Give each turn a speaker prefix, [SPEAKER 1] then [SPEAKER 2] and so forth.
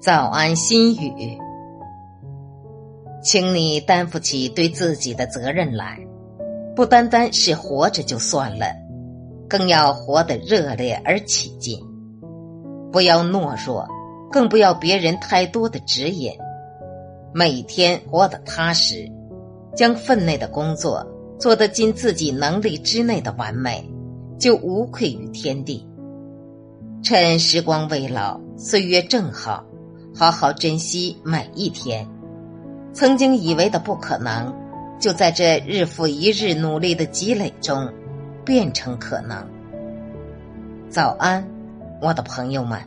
[SPEAKER 1] 早安，心语，请你担负起对自己的责任来，不单单是活着就算了，更要活得热烈而起劲。不要懦弱，更不要别人太多的指引。每天活得踏实，将分内的工作做得尽自己能力之内的完美，就无愧于天地。趁时光未老，岁月正好，好好珍惜每一天。曾经以为的不可能，就在这日复一日努力的积累中，变成可能。早安，我的朋友们。